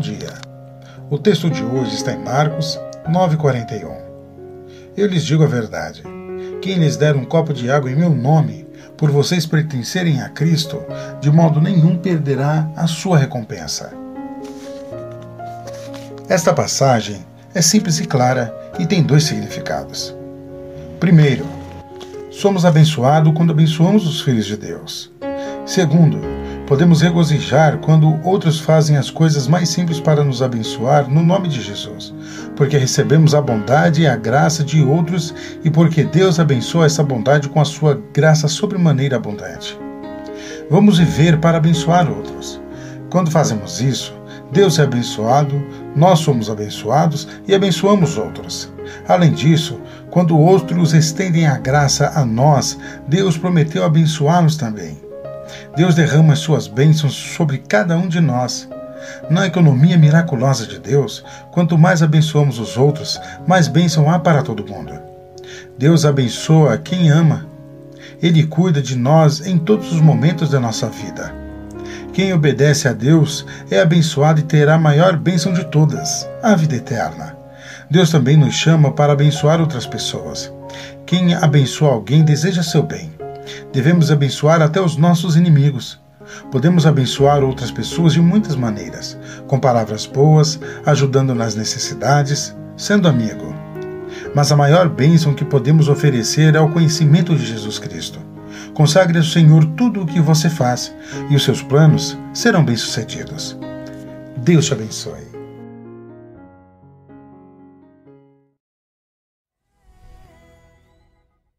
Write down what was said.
dia. O texto de hoje está em Marcos 9,41. Eu lhes digo a verdade: quem lhes der um copo de água em meu nome, por vocês pertencerem a Cristo, de modo nenhum perderá a sua recompensa. Esta passagem é simples e clara e tem dois significados. Primeiro, somos abençoados quando abençoamos os filhos de Deus. Segundo, podemos regozijar quando outros fazem as coisas mais simples para nos abençoar no nome de Jesus, porque recebemos a bondade e a graça de outros e porque Deus abençoa essa bondade com a sua graça sobremaneira abundante. Vamos viver para abençoar outros. Quando fazemos isso, Deus é abençoado, nós somos abençoados e abençoamos outros. Além disso, quando outros estendem a graça a nós, Deus prometeu abençoá-los também. Deus derrama as suas bênçãos sobre cada um de nós. Na economia miraculosa de Deus, quanto mais abençoamos os outros, mais bênção há para todo mundo. Deus abençoa quem ama. Ele cuida de nós em todos os momentos da nossa vida. Quem obedece a Deus é abençoado e terá a maior bênção de todas, a vida eterna. Deus também nos chama para abençoar outras pessoas. Quem abençoa alguém deseja seu bem. Devemos abençoar até os nossos inimigos. Podemos abençoar outras pessoas de muitas maneiras, com palavras boas, ajudando nas necessidades, sendo amigo. Mas a maior bênção que podemos oferecer é o conhecimento de Jesus Cristo. Consagre ao Senhor tudo o que você faz e os seus planos serão bem-sucedidos. Deus te abençoe.